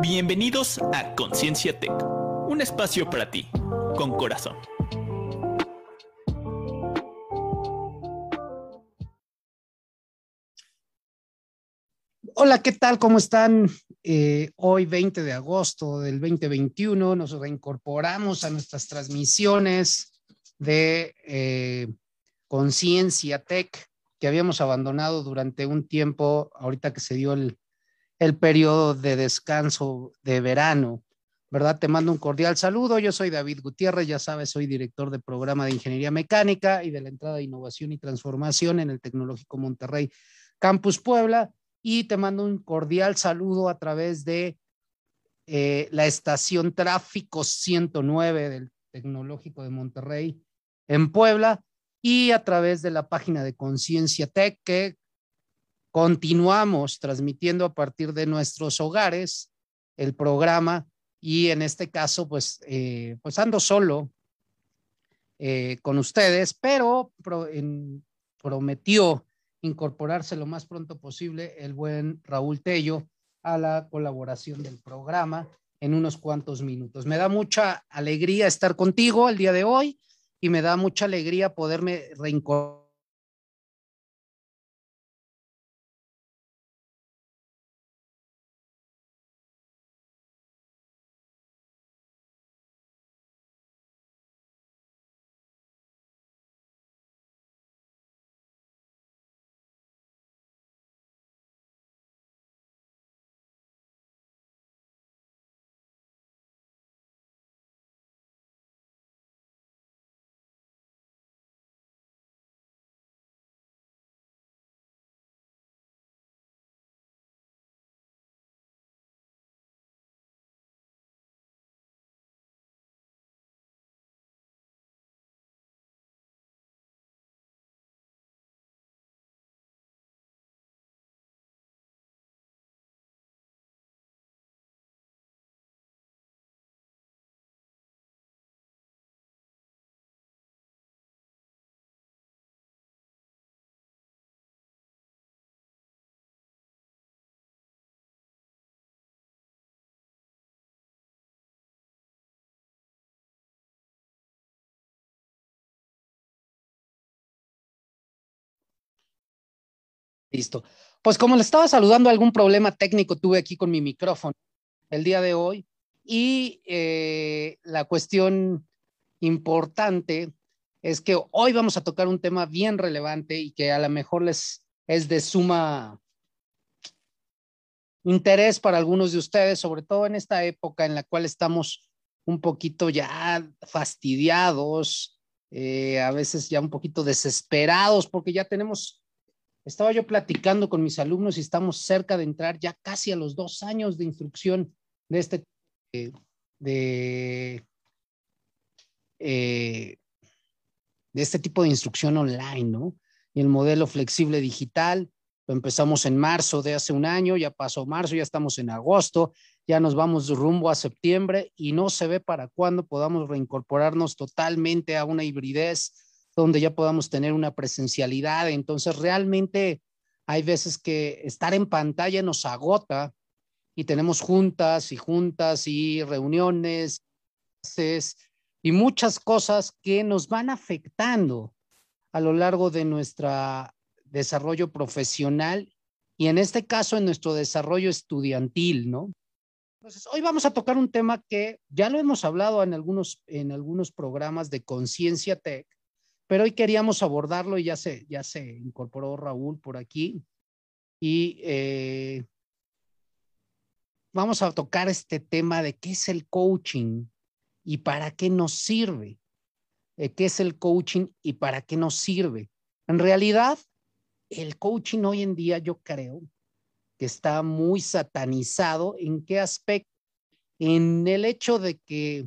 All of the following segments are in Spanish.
Bienvenidos a Conciencia Tech, un espacio para ti, con corazón. Hola, ¿qué tal? ¿Cómo están? Eh, hoy 20 de agosto del 2021 nos reincorporamos a nuestras transmisiones de eh, Conciencia Tech que habíamos abandonado durante un tiempo, ahorita que se dio el, el periodo de descanso de verano, ¿verdad? Te mando un cordial saludo. Yo soy David Gutiérrez, ya sabes, soy director de programa de Ingeniería Mecánica y de la entrada de Innovación y Transformación en el Tecnológico Monterrey Campus Puebla y te mando un cordial saludo a través de eh, la estación Tráfico 109 del Tecnológico de Monterrey en Puebla y a través de la página de Conciencia Tech continuamos transmitiendo a partir de nuestros hogares el programa y en este caso pues, eh, pues ando solo eh, con ustedes, pero prometió incorporarse lo más pronto posible el buen Raúl Tello a la colaboración del programa en unos cuantos minutos. Me da mucha alegría estar contigo el día de hoy y me da mucha alegría poderme reincorporar Listo. Pues como le estaba saludando, algún problema técnico tuve aquí con mi micrófono el día de hoy y eh, la cuestión importante es que hoy vamos a tocar un tema bien relevante y que a lo mejor les es de suma interés para algunos de ustedes, sobre todo en esta época en la cual estamos un poquito ya fastidiados, eh, a veces ya un poquito desesperados porque ya tenemos estaba yo platicando con mis alumnos y estamos cerca de entrar ya casi a los dos años de instrucción de este, de, eh, de este tipo de instrucción online, ¿no? Y el modelo flexible digital, lo empezamos en marzo de hace un año, ya pasó marzo, ya estamos en agosto, ya nos vamos rumbo a septiembre y no se ve para cuándo podamos reincorporarnos totalmente a una hibridez donde ya podamos tener una presencialidad. Entonces, realmente hay veces que estar en pantalla nos agota y tenemos juntas y juntas y reuniones y muchas cosas que nos van afectando a lo largo de nuestro desarrollo profesional y en este caso en nuestro desarrollo estudiantil, ¿no? Entonces, hoy vamos a tocar un tema que ya lo hemos hablado en algunos, en algunos programas de Conciencia Tech, pero hoy queríamos abordarlo y ya se, ya se incorporó Raúl por aquí. Y eh, vamos a tocar este tema de qué es el coaching y para qué nos sirve. Eh, ¿Qué es el coaching y para qué nos sirve? En realidad, el coaching hoy en día yo creo que está muy satanizado. ¿En qué aspecto? En el hecho de que,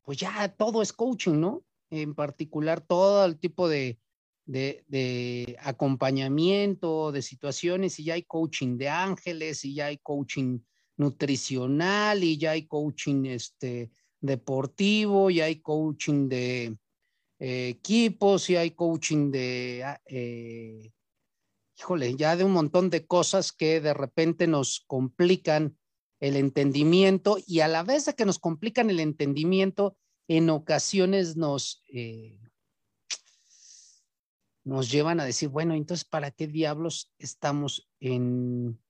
pues ya todo es coaching, ¿no? En particular todo el tipo de, de, acompañamiento, de situaciones, y ya hay coaching de ángeles, y ya hay coaching nutricional, y ya hay coaching este, deportivo, y hay coaching de eh, equipos, y hay coaching de, ah, eh, híjole, ya de un montón de cosas que de repente nos complican el entendimiento y a la vez de que nos complican el entendimiento, en ocasiones nos, eh, nos llevan a decir, bueno, entonces, ¿para qué diablos estamos en,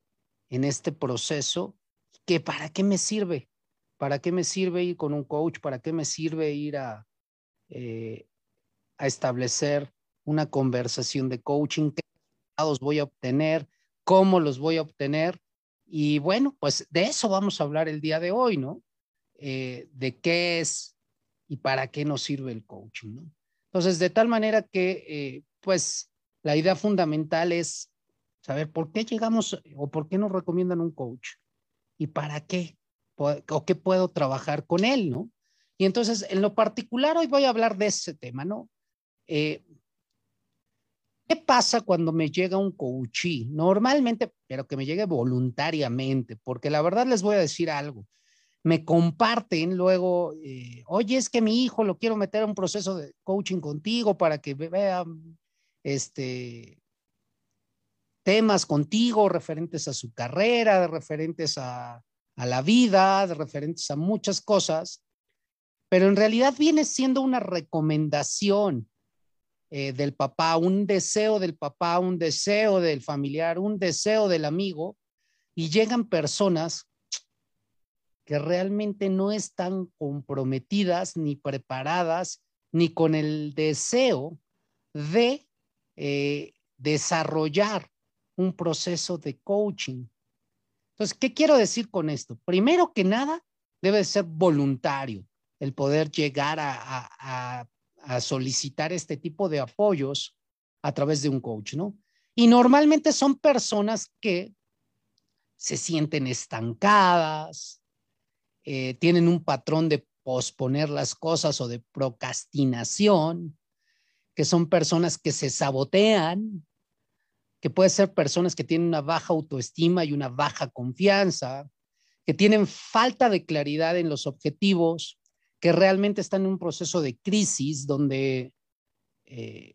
en este proceso? ¿Que ¿Para qué me sirve? ¿Para qué me sirve ir con un coach? ¿Para qué me sirve ir a, eh, a establecer una conversación de coaching? ¿Qué resultados voy a obtener? ¿Cómo los voy a obtener? Y bueno, pues de eso vamos a hablar el día de hoy, ¿no? Eh, de qué es y para qué nos sirve el coaching, ¿no? Entonces, de tal manera que, eh, pues, la idea fundamental es saber por qué llegamos o por qué nos recomiendan un coach y para qué o qué puedo trabajar con él, ¿no? Y entonces, en lo particular, hoy voy a hablar de ese tema, ¿no? Eh, ¿Qué pasa cuando me llega un coachee? Normalmente, pero que me llegue voluntariamente, porque la verdad les voy a decir algo. Me comparten luego, eh, oye, es que mi hijo lo quiero meter a un proceso de coaching contigo para que vea este, temas contigo referentes a su carrera, referentes a, a la vida, referentes a muchas cosas, pero en realidad viene siendo una recomendación eh, del papá, un deseo del papá, un deseo del familiar, un deseo del amigo, y llegan personas que realmente no están comprometidas ni preparadas ni con el deseo de eh, desarrollar un proceso de coaching. Entonces, ¿qué quiero decir con esto? Primero que nada, debe ser voluntario el poder llegar a, solicitar este tipo de apoyos a través de un coach, ¿no? Y normalmente son personas que se sienten estancadas, eh, tienen un patrón de posponer las cosas o de procrastinación, que son personas que se sabotean, que puede ser personas que tienen una baja autoestima y una baja confianza, que tienen falta de claridad en los objetivos, que realmente están en un proceso de crisis donde, eh,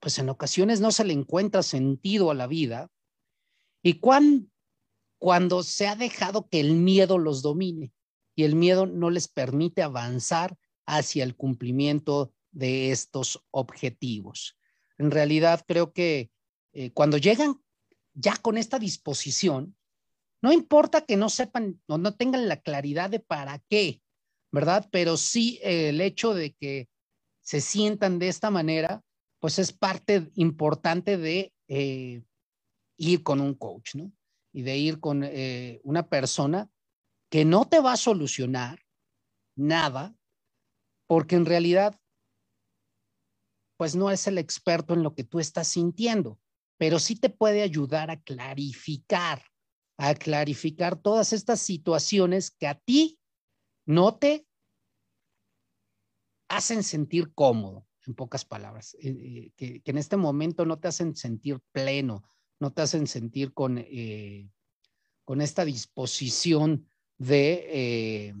pues en ocasiones no se le encuentra sentido a la vida. Y cuando se ha dejado que el miedo los domine y el miedo no les permite avanzar hacia el cumplimiento de estos objetivos. En realidad creo que eh, cuando llegan ya con esta disposición, no importa que no sepan o no tengan la claridad de para qué, ¿verdad? Pero sí eh, el hecho de que se sientan de esta manera, pues es parte importante de eh, ir con un coach, ¿no? Y de ir con una persona que no te va a solucionar nada, porque en realidad, pues no es el experto en lo que tú estás sintiendo pero sí te puede ayudar a clarificar, a clarificar todas estas situaciones que a ti no te hacen sentir cómodo, en pocas palabras, eh, eh, que, en este momento no te hacen sentir pleno, no te hacen sentir con, eh, con esta disposición de,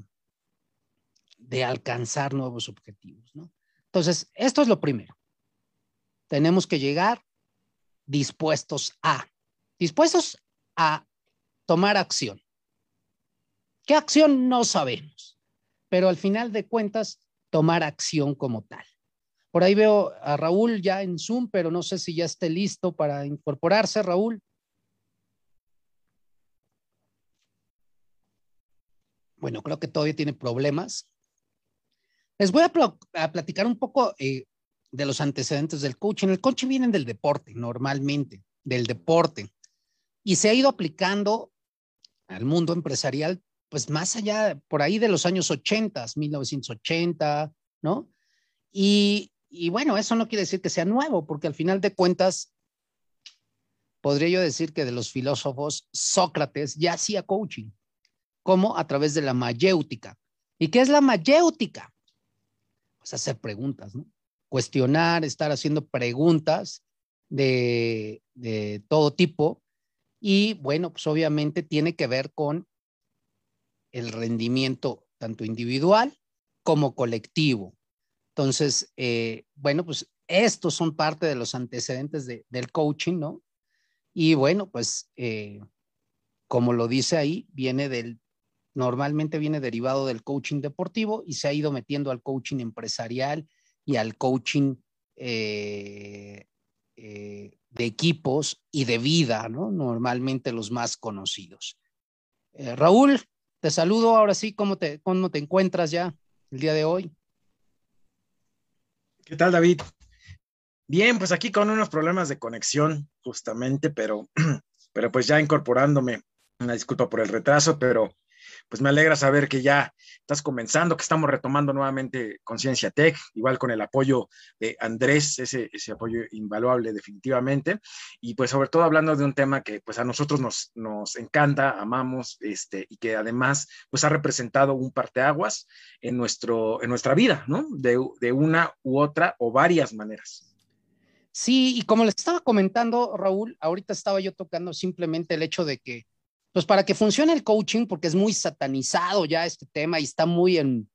de alcanzar nuevos objetivos. ¿no? Entonces, esto es lo primero. Tenemos que llegar dispuestos a, dispuestos a tomar acción. ¿Qué acción? No sabemos, pero al final de cuentas, tomar acción como tal. Por ahí veo a Raúl ya en Zoom, pero no sé si ya esté listo para incorporarse, Raúl. Bueno, creo que todavía tiene problemas. Les voy a, platicar un poco eh, de los antecedentes del coaching. El coaching viene del deporte, normalmente, del deporte. Y se ha ido aplicando al mundo empresarial, pues más allá, por ahí de los años 80, 1980, ¿no? Y, y bueno, eso no quiere decir que sea nuevo, porque al final de cuentas, podría yo decir que de los filósofos, Sócrates ya hacía coaching, como a través de la mayéutica. ¿Y qué es la mayéutica? Pues hacer preguntas, cuestionar, estar haciendo preguntas de, todo tipo. Y bueno, pues obviamente tiene que ver con el rendimiento tanto individual como colectivo. Entonces, eh, bueno, pues estos son parte de los antecedentes del coaching, ¿no? Y bueno, pues eh, como lo dice ahí, viene del, normalmente viene derivado del coaching deportivo y se ha ido metiendo al coaching empresarial y al coaching eh, de equipos y de vida, ¿no? Normalmente los más conocidos. Raúl, te saludo ahora sí, ¿cómo te, ¿cómo te encuentras ya el día de hoy? ¿Qué tal, David? Bien, pues aquí con unos problemas de conexión, justamente, pero, pero pues ya incorporándome. Una disculpa por el retraso, pero pues me alegra saber que ya estás comenzando, que estamos retomando nuevamente Conciencia Tech, igual con el apoyo de Andrés, ese, apoyo invaluable definitivamente, y pues sobre todo hablando de un tema que pues a nosotros nos, nos encanta, amamos, este, y que además pues ha representado un parteaguas en, nuestro, en nuestra vida, ¿no? De, de una u otra o varias maneras. Sí, y como les estaba comentando, Raúl, ahorita estaba yo tocando simplemente el hecho de que pues para que funcione el coaching, porque es muy satanizado ya este tema y está muy en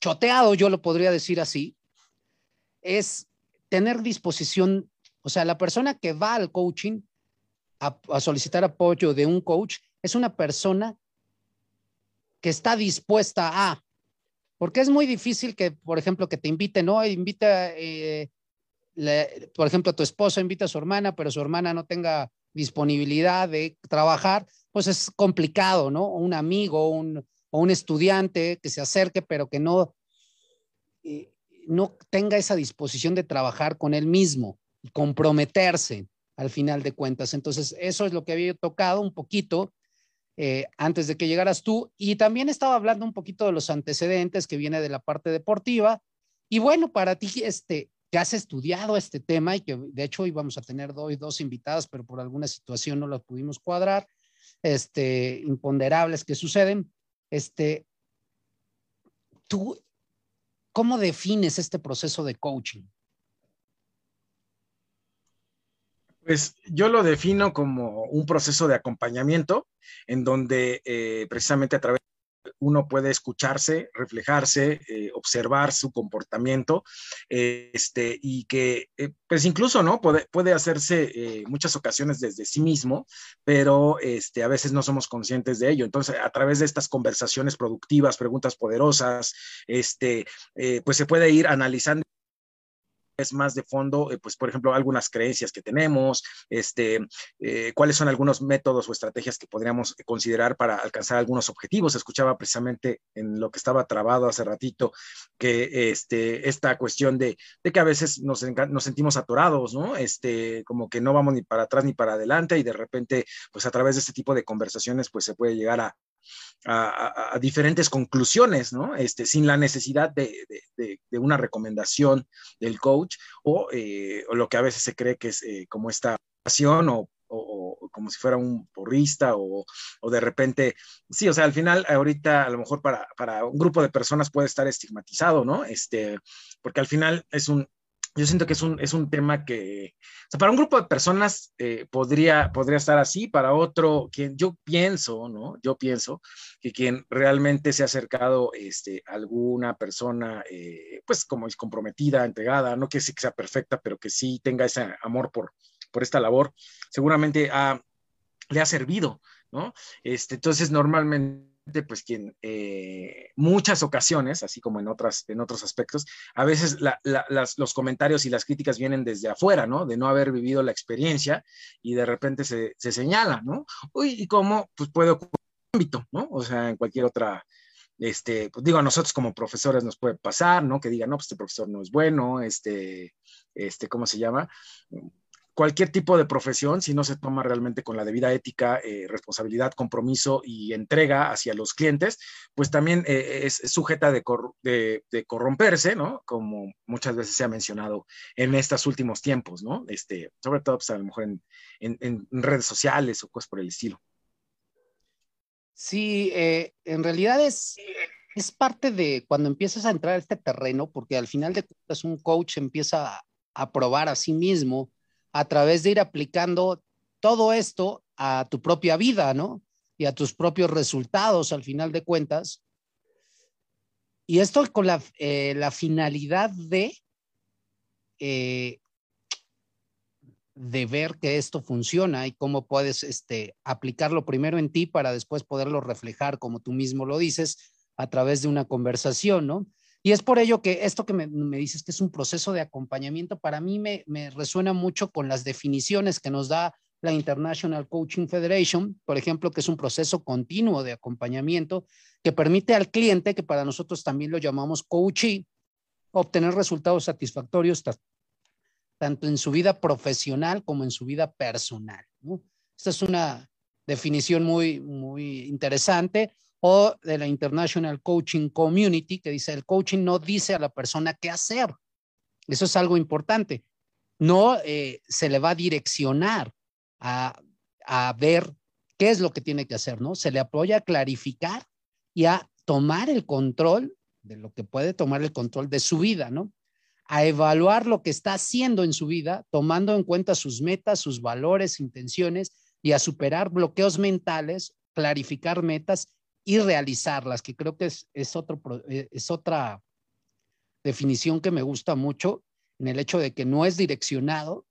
choteado, yo lo podría decir así, es tener disposición, o sea, la persona que va al coaching a, solicitar apoyo de un coach es una persona que está dispuesta a, porque es muy difícil que, por ejemplo, que te invite, ¿no? Invita, eh, por ejemplo, a tu esposa invita a su hermana, pero su hermana no tenga disponibilidad de trabajar, pues es complicado, ¿no? Un amigo un, o un estudiante que se acerque, pero que no, eh, no tenga esa disposición de trabajar con él mismo y comprometerse al final de cuentas. Entonces, eso es lo que había tocado un poquito eh, antes de que llegaras tú. Y también estaba hablando un poquito de los antecedentes que viene de la parte deportiva. Y bueno, para ti, este, que has estudiado este tema y que de hecho íbamos a tener dos, dos invitadas, pero por alguna situación no las pudimos cuadrar, este, imponderables que suceden. Este, ¿Tú cómo defines este proceso de coaching? Pues yo lo defino como un proceso de acompañamiento en donde eh, precisamente a través uno puede escucharse, reflejarse, eh, observar su comportamiento, este, y que, eh, pues incluso, ¿no? Puede, puede hacerse eh, muchas ocasiones desde sí mismo, pero este, a veces no somos conscientes de ello. Entonces, a través de estas conversaciones productivas, preguntas poderosas, este, pues se puede ir analizando es más de fondo, eh, pues por ejemplo, algunas creencias que tenemos, este, eh, cuáles son algunos métodos o estrategias que podríamos considerar para alcanzar algunos objetivos. Escuchaba precisamente en lo que estaba trabado hace ratito, que este, esta cuestión de, de que a veces nos, nos, sentimos atorados, ¿no? Este, como que no vamos ni para atrás ni para adelante y de repente, pues a través de este tipo de conversaciones, pues se puede llegar a, a, diferentes conclusiones, ¿no? Este, sin la necesidad de, una recomendación del coach eh, o, lo que a veces se cree que es eh, como esta pasión o, como si fuera un porrista o, de repente, sí, o sea, al final ahorita a lo mejor para, para un grupo de personas puede estar estigmatizado, ¿no? Este, porque al final es un, yo siento que es un, es un tema que, para un grupo de personas eh, podría, podría estar así, para otro, quien yo pienso, ¿no? Yo pienso que quien realmente se ha acercado este, a alguna persona, eh, pues como es comprometida, entregada, no que que sea perfecta, pero que sí tenga ese amor por, por esta labor, seguramente le ha servido, ¿no? Este, entonces, normalmente pues quien eh, muchas ocasiones, así como en, otras, en otros aspectos, a veces los comentarios y las críticas vienen desde afuera, ¿no? De no haber vivido la experiencia y de repente se, señala, ¿no? Uy, ¿y cómo? Pues puede ocurrir en ámbito, ¿no? O sea, en cualquier otra, este, pues digo, a nosotros como profesores nos puede pasar, ¿no? Que digan, no, pues este profesor no es bueno, este, este, ¿cómo se llama? Cualquier tipo de profesión, si no se toma realmente con la debida ética, eh, responsabilidad, compromiso y entrega hacia los clientes, pues también eh, es, sujeta de, corromperse, ¿no? Como muchas veces se ha mencionado en estos últimos tiempos, ¿no? Este, sobre todo, pues a lo mejor en, redes sociales o cosas por el estilo. Sí, eh, en realidad es, es parte de cuando empiezas a entrar a este terreno, porque al final de cuentas un coach empieza a probar a sí mismo a través de ir aplicando todo esto a tu propia vida, ¿no? Y a tus propios resultados al final de cuentas. Y esto con la, eh, finalidad de, eh, de ver que esto funciona y cómo puedes este, aplicarlo primero en ti para después poderlo reflejar, como tú mismo lo dices, a través de una conversación, ¿no? Y es por ello que esto que me, dices que es un proceso de acompañamiento, para mí me, me, resuena mucho con las definiciones que nos da la International Coaching Federation, por ejemplo, que es un proceso continuo de acompañamiento que permite al cliente, que para nosotros también lo llamamos coachee, obtener resultados satisfactorios tanto en su vida profesional como en su vida personal. Esta es una definición muy, muy interesante o de la International Coaching Community, que dice, el coaching no dice a la persona qué hacer. Eso es algo importante. No eh, se le va a direccionar a, a, ver qué es lo que tiene que hacer, ¿no? Se le apoya a clarificar y a tomar el control de lo que puede tomar el control de su vida, ¿no? A evaluar lo que está haciendo en su vida, tomando en cuenta sus metas, sus valores, intenciones y a superar bloqueos mentales, clarificar metas y realizarlas, que creo que es, es, otro, eh, es otra definición que me gusta mucho en el hecho de que no es direccionado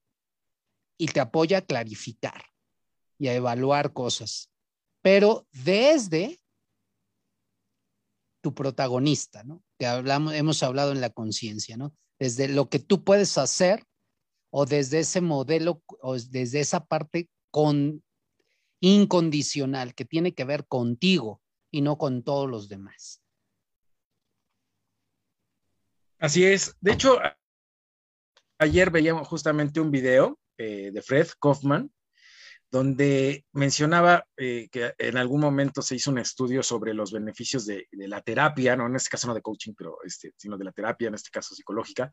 y te apoya a clarificar y a evaluar cosas, pero desde tu protagonista, ¿no? Que hablamos, hemos hablado en la conciencia, ¿no? Desde lo que tú puedes hacer o desde ese modelo o desde esa parte con incondicional que tiene que ver contigo, y no con todos los demás. Así es. De hecho, ayer veíamos justamente un video eh, de Fred Kaufman donde mencionaba eh, que en algún momento se hizo un estudio sobre los beneficios de, la terapia, no en este caso no de coaching, pero este, sino de la terapia, en este caso psicológica,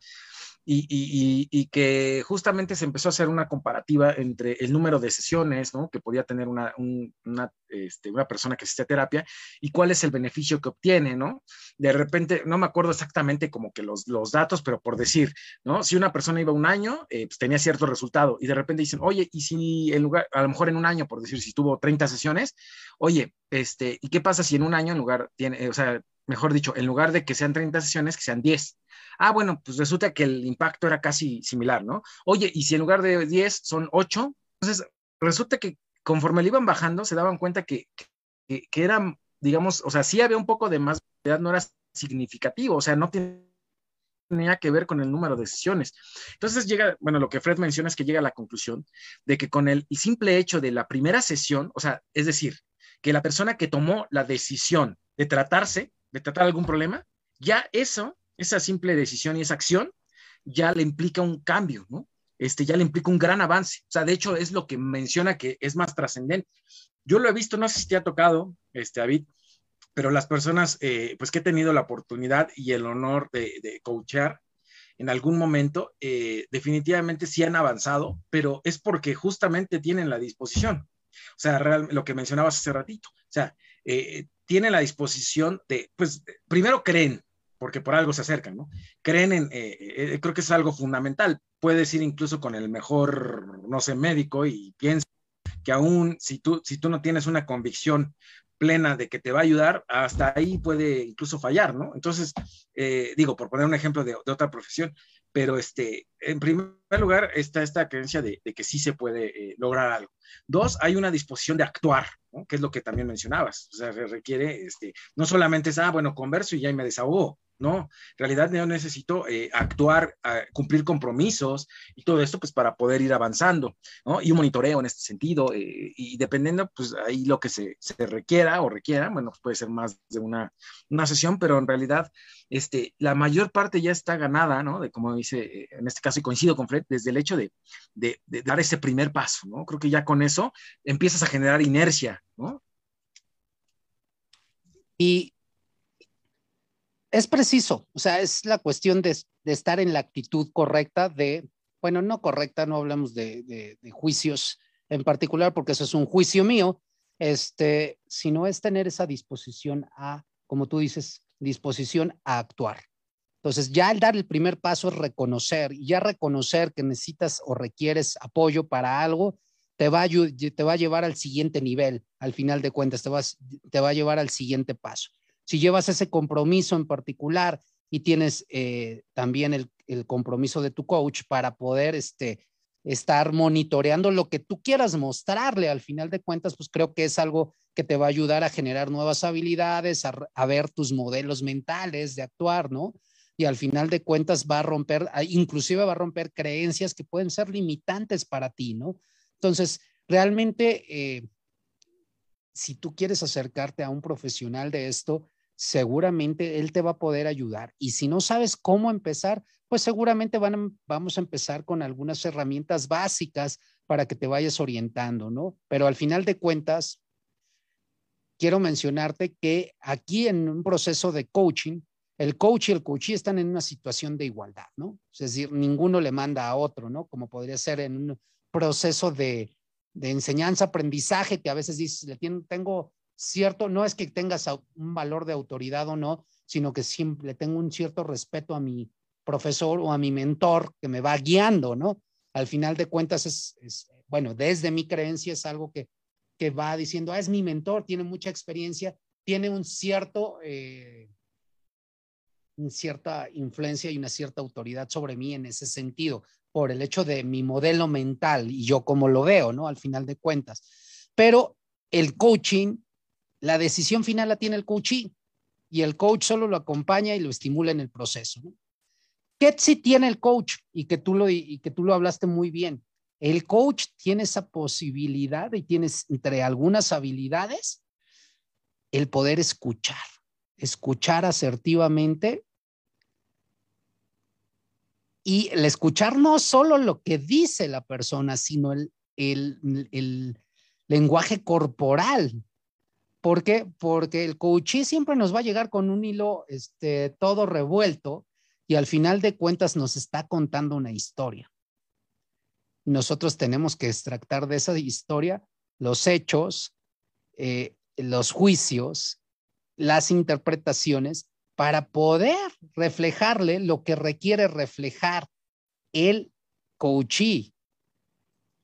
y, que justamente se empezó a hacer una comparativa entre el número de sesiones ¿no? que podía tener una, una, este, una persona que asiste a terapia y cuál es el beneficio que obtiene, ¿no? De repente, no me acuerdo exactamente como que los, los datos, pero por decir, ¿no? Si una persona iba un año, eh, pues tenía cierto resultado y de repente dicen, oye, y si en lugar, a lo mejor en un año, por decir, si tuvo 30 sesiones, oye, este, ¿y qué pasa si en un año en lugar tiene, o sea, mejor dicho, en lugar de que sean 30 sesiones, que sean 10? Ah, bueno, pues resulta que el impacto era casi similar, ¿no? Oye, y si en lugar de 10 son 8, entonces resulta que conforme le iban bajando, se daban cuenta que, que, eran, digamos, o sea, sí había un poco de más, no era significativo, o sea, no tenía que ver con el número de sesiones. Entonces llega, bueno, lo que Fred menciona es que llega a la conclusión de que con el simple hecho de la primera sesión, o sea, es decir, que la persona que tomó la decisión de tratarse, de tratar algún problema, ya eso esa simple decisión y esa acción ya le implica un cambio, ¿no? Este, ya le implica un gran avance. O sea, de hecho, es lo que menciona que es más trascendente. Yo lo he visto, no sé si te ha tocado, este, David, pero las personas, eh, pues que he tenido la oportunidad y el honor de, de coachar en algún momento, eh, definitivamente sí han avanzado, pero es porque justamente tienen la disposición. O sea, lo que mencionabas hace ratito. O sea, eh, tienen la disposición de, pues, primero creen, porque por algo se acercan, ¿no? Creen en, eh, eh, creo que es algo fundamental. Puedes ir incluso con el mejor, no sé, médico y piensa que aún si tú, si tú no tienes una convicción plena de que te va a ayudar, hasta ahí puede incluso fallar, ¿no? Entonces, eh, digo, por poner un ejemplo de, otra profesión, pero este, en primer lugar está esta creencia de, de que sí se puede lograr algo. Dos, hay una disposición de actuar, ¿no? que es lo que también mencionabas, o sea, requiere, este, no solamente es, ah, bueno, converso y ya me desahogo, no, en realidad yo necesito eh, actuar, cumplir compromisos y todo esto pues para poder ir avanzando, ¿no? Y un monitoreo en este sentido eh, y dependiendo pues ahí lo que se, requiera o requiera, bueno, puede ser más de una, sesión, pero en realidad este, la mayor parte ya está ganada, ¿no? De como dice, eh, en este caso y coincido con Fred, desde el hecho de, de dar ese primer paso, ¿no? Creo que ya con eso empiezas a generar inercia, ¿no? Y es preciso, o sea, es la cuestión de, estar en la actitud correcta de, bueno, no correcta, no hablamos de, juicios en particular, porque eso es un juicio mío, este, sino es tener esa disposición a, como tú dices, disposición a actuar. Entonces, ya al dar el primer paso es reconocer, y ya reconocer que necesitas o requieres apoyo para algo, te va, a, te va a llevar al siguiente nivel, al final de cuentas, te va a llevar al siguiente paso si llevas ese compromiso en particular y tienes eh, también el, compromiso de tu coach para poder este, estar monitoreando lo que tú quieras mostrarle. Al final de cuentas, pues creo que es algo que te va a ayudar a generar nuevas habilidades, a, ver tus modelos mentales de actuar, ¿no? Y al final de cuentas va a romper, inclusive va a romper creencias que pueden ser limitantes para ti, ¿no? Entonces, realmente, eh, si tú quieres acercarte a un profesional de esto, seguramente él te va a poder ayudar. Y si no sabes cómo empezar, pues seguramente van vamos a empezar con algunas herramientas básicas para que te vayas orientando, ¿no? Pero al final de cuentas, quiero mencionarte que aquí en un proceso de coaching, el coach y el coachee están en una situación de igualdad, ¿no? Es decir, ninguno le manda a otro, ¿no? Como podría ser en un proceso de, de enseñanza, aprendizaje, que a veces dices, le tengo cierto, no es que tengas un valor de autoridad o no, sino que siempre tengo un cierto respeto a mi profesor o a mi mentor que me va guiando, ¿no? Al final de cuentas es, bueno, desde mi creencia es algo que, que va diciendo, ah, es mi mentor, tiene mucha experiencia, tiene un cierto, eh, cierta influencia y una cierta autoridad sobre mí en ese sentido, por el hecho de mi modelo mental y yo como lo veo, ¿no? Al final de cuentas. Pero el coaching la decisión final la tiene el coach y el coach solo lo acompaña y lo estimula en el proceso. ¿Qué sí tiene el coach? Y que, tú lo, y que tú lo hablaste muy bien. El coach tiene esa posibilidad y tienes entre algunas habilidades el poder escuchar, escuchar asertivamente y el escuchar no solo lo que dice la persona, sino el, el lenguaje corporal ¿Por qué? Porque el coachí siempre nos va a llegar con un hilo este, todo revuelto y al final de cuentas nos está contando una historia. Nosotros tenemos que extractar de esa historia los hechos, eh, los juicios, las interpretaciones para poder reflejarle lo que requiere reflejar el coachí.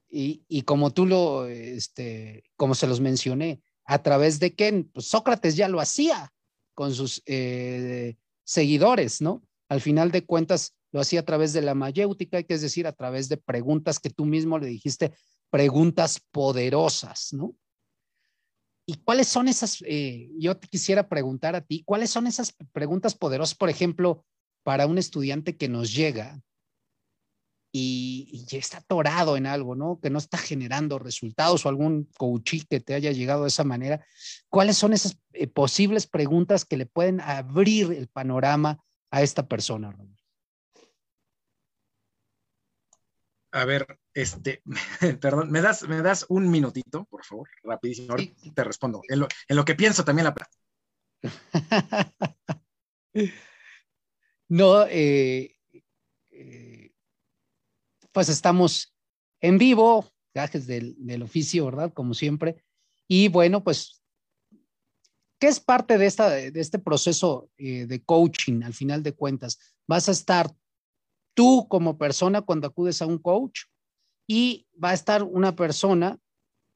Y, y como tú lo, este, como se los mencioné, a través de que pues, Sócrates ya lo hacía con sus eh, seguidores, ¿no? Al final de cuentas, lo hacía a través de la mayéutica, que es decir, a través de preguntas que tú mismo le dijiste, preguntas poderosas, ¿no? ¿Y cuáles son esas? Eh, yo te quisiera preguntar a ti, ¿cuáles son esas preguntas poderosas, por ejemplo, para un estudiante que nos llega y, está atorado en algo, ¿no? Que no está generando resultados o algún coachí que te haya llegado de esa manera. ¿Cuáles son esas eh, posibles preguntas que le pueden abrir el panorama a esta persona, A ver, este, perdón, ¿me das, me das un minutito, por favor? Rapidísimo, te respondo. En lo, que pienso también la... no, eh, eh pues estamos en vivo, gajes del, oficio, ¿verdad? Como siempre. Y bueno, pues, ¿qué es parte de, esta, de este proceso eh, de coaching al final de cuentas? Vas a estar tú como persona cuando acudes a un coach y va a estar una persona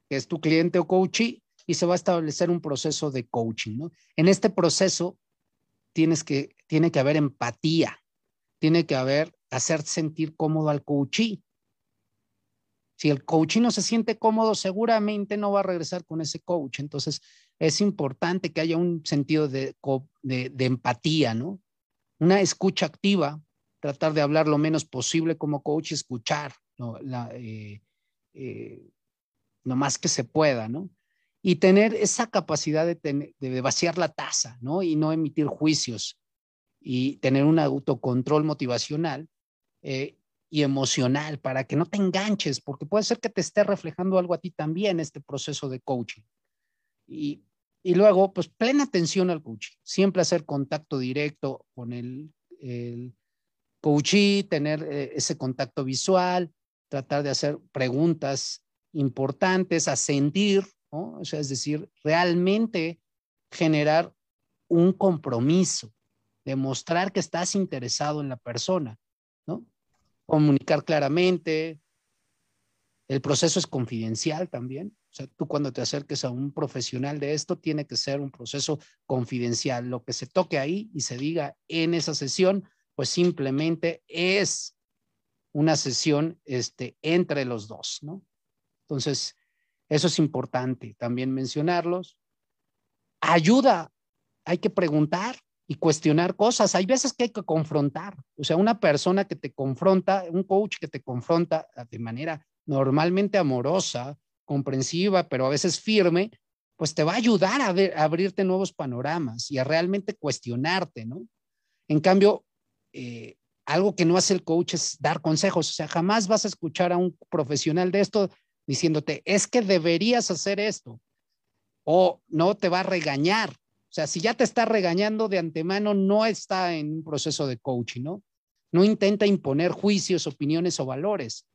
que es tu cliente o coachee y se va a establecer un proceso de coaching, ¿no? En este proceso tienes que, tiene que haber empatía, tiene que haber hacer sentir cómodo al coachee. Si el coachee no se siente cómodo, seguramente no va a regresar con ese coach. Entonces, es importante que haya un sentido de, de, empatía, ¿no? Una escucha activa, tratar de hablar lo menos posible como coach, escuchar. La, eh, eh, lo más que se pueda, ¿no? Y tener esa capacidad de, de vaciar la taza, ¿no? Y no emitir juicios y tener un autocontrol motivacional eh, y emocional para que no te enganches, porque puede ser que te esté reflejando algo a ti también este proceso de coaching. Y, y luego, pues plena atención al coaching, siempre hacer contacto directo con el, el tener eh, ese contacto visual, tratar de hacer preguntas importantes, a sentir, ¿no? o sea, es decir, realmente generar un compromiso, demostrar que estás interesado en la persona. Comunicar claramente. El proceso es confidencial también. O sea, tú cuando te acerques a un profesional de esto, tiene que ser un proceso confidencial. Lo que se toque ahí y se diga en esa sesión, pues simplemente es una sesión este, entre los dos, ¿no? Entonces, eso es importante también mencionarlos. Ayuda, hay que preguntar y cuestionar cosas. Hay veces que hay que confrontar. O sea, una persona que te confronta, un coach que te confronta de manera normalmente amorosa, comprensiva, pero a veces firme, pues te va a ayudar a abrirte nuevos panoramas y a realmente cuestionarte, ¿no? En cambio, eh, algo que no hace el coach es dar consejos. O sea, jamás vas a escuchar a un profesional de esto diciéndote, es que deberías hacer esto. O no te va a regañar. Sea, si ya te está regañando de antemano, no está en un proceso de coaching, ¿no? No intenta imponer juicios, opiniones o valores.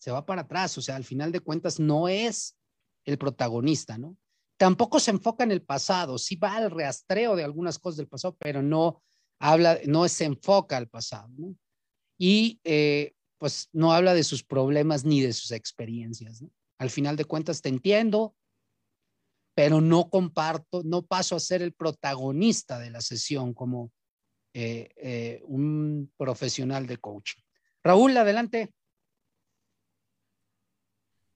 Se va para atrás. O sea, al final de cuentas, no es el protagonista, ¿no? Tampoco se enfoca en el pasado. Sí va al rastreo de algunas cosas del pasado, pero no habla, no se enfoca al pasado. Y eh, pues no habla de sus problemas ni de sus experiencias. Al final de cuentas te entiendo, pero no comparto, no paso a ser el protagonista de la sesión como eh, eh, un profesional de coaching. Raúl, adelante.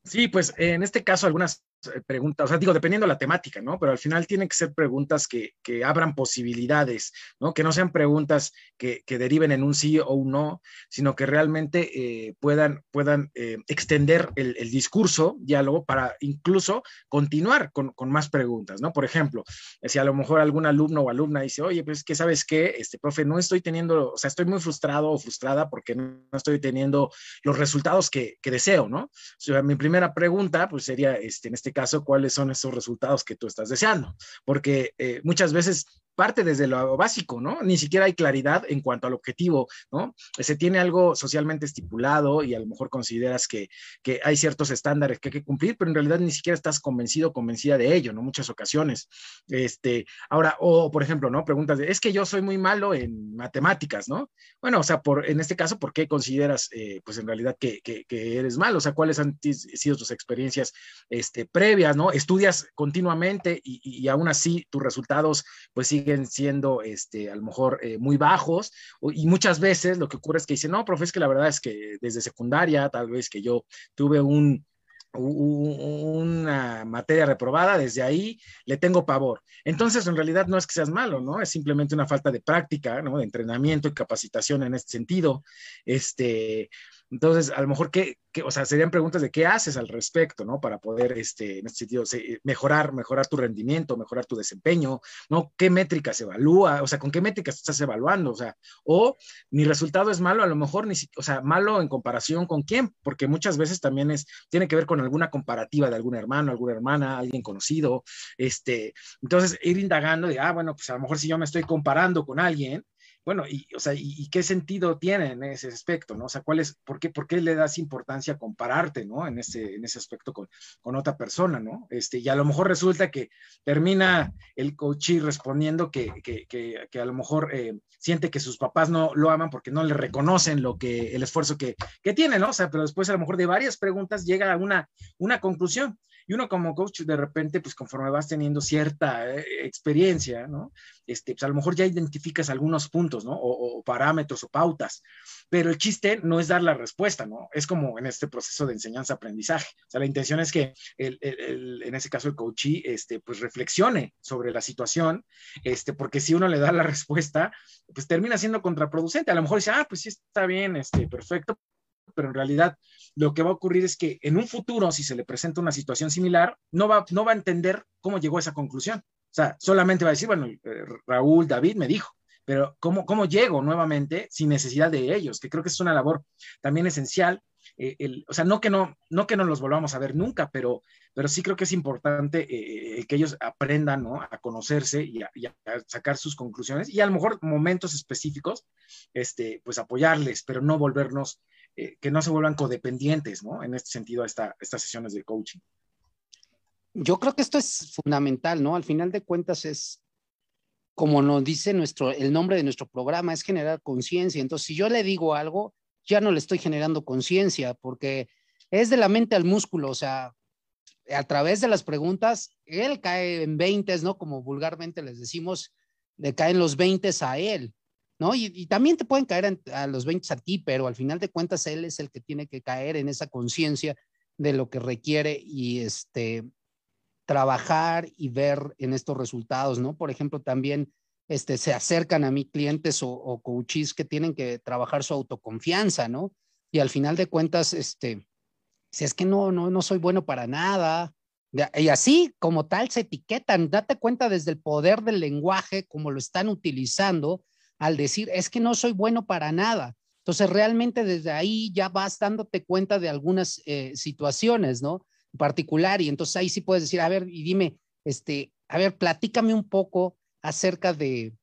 Sí, pues en este caso algunas preguntas, o sea, digo, dependiendo de la temática, ¿no? Pero al final tienen que ser preguntas que, que abran posibilidades, ¿no? Que no sean preguntas que, que, deriven en un sí o un no, sino que realmente eh, puedan, puedan eh, extender el, el, discurso, diálogo, para incluso continuar con, con, más preguntas, ¿no? Por ejemplo, si a lo mejor algún alumno o alumna dice, oye, pues que sabes qué, este profe, no estoy teniendo, o sea, estoy muy frustrado o frustrada porque no estoy teniendo los resultados que, que deseo, ¿no? O sea, mi primera pregunta, pues sería, este, en este caso, cuáles son esos resultados que tú estás deseando, porque eh, muchas veces parte desde lo básico, ¿no? Ni siquiera hay claridad en cuanto al objetivo, ¿no? Se tiene algo socialmente estipulado y a lo mejor consideras que, que hay ciertos estándares que hay que cumplir, pero en realidad ni siquiera estás convencido convencida de ello, ¿no? Muchas ocasiones. Este, ahora, o por ejemplo, ¿no? Preguntas de, es que yo soy muy malo en matemáticas, ¿no? Bueno, o sea, por, en este caso, ¿por qué consideras, eh, pues en realidad que, que, eres malo? O sea, ¿cuáles han sido tus experiencias este, previas, ¿no? Estudias continuamente y, y, y aún así tus resultados, pues sí siguen siendo este, a lo mejor eh, muy bajos y muchas veces lo que ocurre es que dicen, no, profe, es que la verdad es que desde secundaria, tal vez que yo tuve un, una materia reprobada, desde ahí le tengo pavor. Entonces, en realidad no es que seas malo, ¿no? Es simplemente una falta de práctica, ¿no? De entrenamiento y capacitación en este sentido. Este, entonces, a lo mejor, ¿qué, o sea, serían preguntas de qué haces al respecto, ¿no? Para poder, este, en este sentido, se, mejorar, mejorar tu rendimiento, mejorar tu desempeño, ¿no? ¿Qué métricas evalúa? O sea, ¿con qué métricas estás evaluando? O sea, o mi resultado es malo, a lo mejor, ni, o sea, malo en comparación con quién, porque muchas veces también es, tiene que ver con alguna comparativa de algún hermano, alguna hermana, alguien conocido, este, entonces ir indagando de, ah, bueno, pues a lo mejor si yo me estoy comparando con alguien, bueno, y, o sea, y, qué sentido tiene en ese aspecto, ¿no? O sea, ¿cuál es, por qué, por qué le das importancia a compararte, ¿no? En ese, en ese aspecto con, con otra persona, ¿no? Este, y a lo mejor resulta que termina el coachí respondiendo que, que, que, que, a lo mejor eh, siente que sus papás no lo aman porque no le reconocen lo que, el esfuerzo que, que tiene, ¿no? O sea, pero después a lo mejor de varias preguntas llega a una, una conclusión. Y uno como coach de repente, pues conforme vas teniendo cierta eh, experiencia, ¿no? Este, pues a lo mejor ya identificas algunos puntos, ¿no? O, o, parámetros o pautas, pero el chiste no es dar la respuesta, ¿no? Es como en este proceso de enseñanza-aprendizaje. O sea, la intención es que el, el, el, en ese caso el coachee, este, pues reflexione sobre la situación, este, porque si uno le da la respuesta, pues termina siendo contraproducente. A lo mejor dice, ah, pues sí está bien, este, perfecto, pero en realidad lo que va a ocurrir es que en un futuro, si se le presenta una situación similar, no va, no va a entender cómo llegó a esa conclusión. O sea, solamente va a decir, bueno, eh, Raúl, David me dijo, pero ¿cómo, ¿cómo llego nuevamente sin necesidad de ellos? Que creo que es una labor también esencial. Eh, el, o sea, no que no, no que no los volvamos a ver nunca, pero, pero sí creo que es importante eh, que ellos aprendan ¿no? a conocerse y a, sacar sus conclusiones y a lo mejor momentos específicos, este, pues apoyarles, pero no volvernos eh, que no se vuelvan codependientes, ¿no? En este sentido, esta, estas sesiones de coaching. Yo creo que esto es fundamental, ¿no? Al final de cuentas es, como nos dice nuestro, el nombre de nuestro programa, es generar conciencia. Entonces, si yo le digo algo, ya no le estoy generando conciencia, porque es de la mente al músculo, o sea, a través de las preguntas, él cae en 20, ¿no? Como vulgarmente les decimos, le caen los 20 a él ¿no? Y, también te pueden caer a los 20 a ti, pero al final de cuentas él es el que tiene que caer en esa conciencia de lo que requiere y este trabajar y ver en estos resultados, ¿no? Por ejemplo, también este, se acercan a mí clientes o, o coaches que tienen que trabajar su autoconfianza, ¿no? Y al final de cuentas, este, si es que no, no, no soy bueno para nada, y así como tal se etiquetan, date cuenta desde el poder del lenguaje, como lo están utilizando al decir, es que no soy bueno para nada. Entonces, realmente desde ahí ya vas dándote cuenta de algunas eh, situaciones, ¿no? En particular, y entonces ahí sí puedes decir, a ver, y dime, este, a ver, platícame un poco acerca de,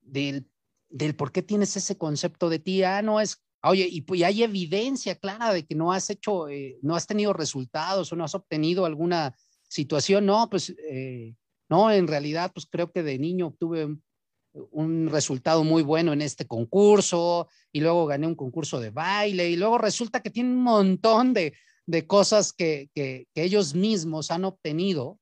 del, del por qué tienes ese concepto de ti. Ah, no, es Oye, y, pues, hay evidencia clara de que no has hecho, eh, no has tenido resultados o no has obtenido alguna situación. No, pues, eh, no, en realidad, pues creo que de niño obtuve resultado muy bueno en este concurso y luego gané un concurso de baile y luego resulta que tiene un montón de, de cosas que, que, que, ellos mismos han obtenido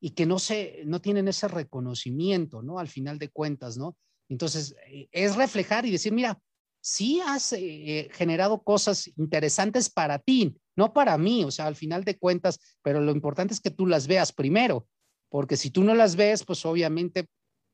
y que no se, no tienen ese reconocimiento, ¿no? Al final de cuentas, ¿no? Entonces, eh, es reflejar y decir, mira, sí has eh, generado cosas interesantes para ti, no para mí, o sea, al final de cuentas, pero lo importante es que tú las veas primero, porque si tú no las ves, pues obviamente,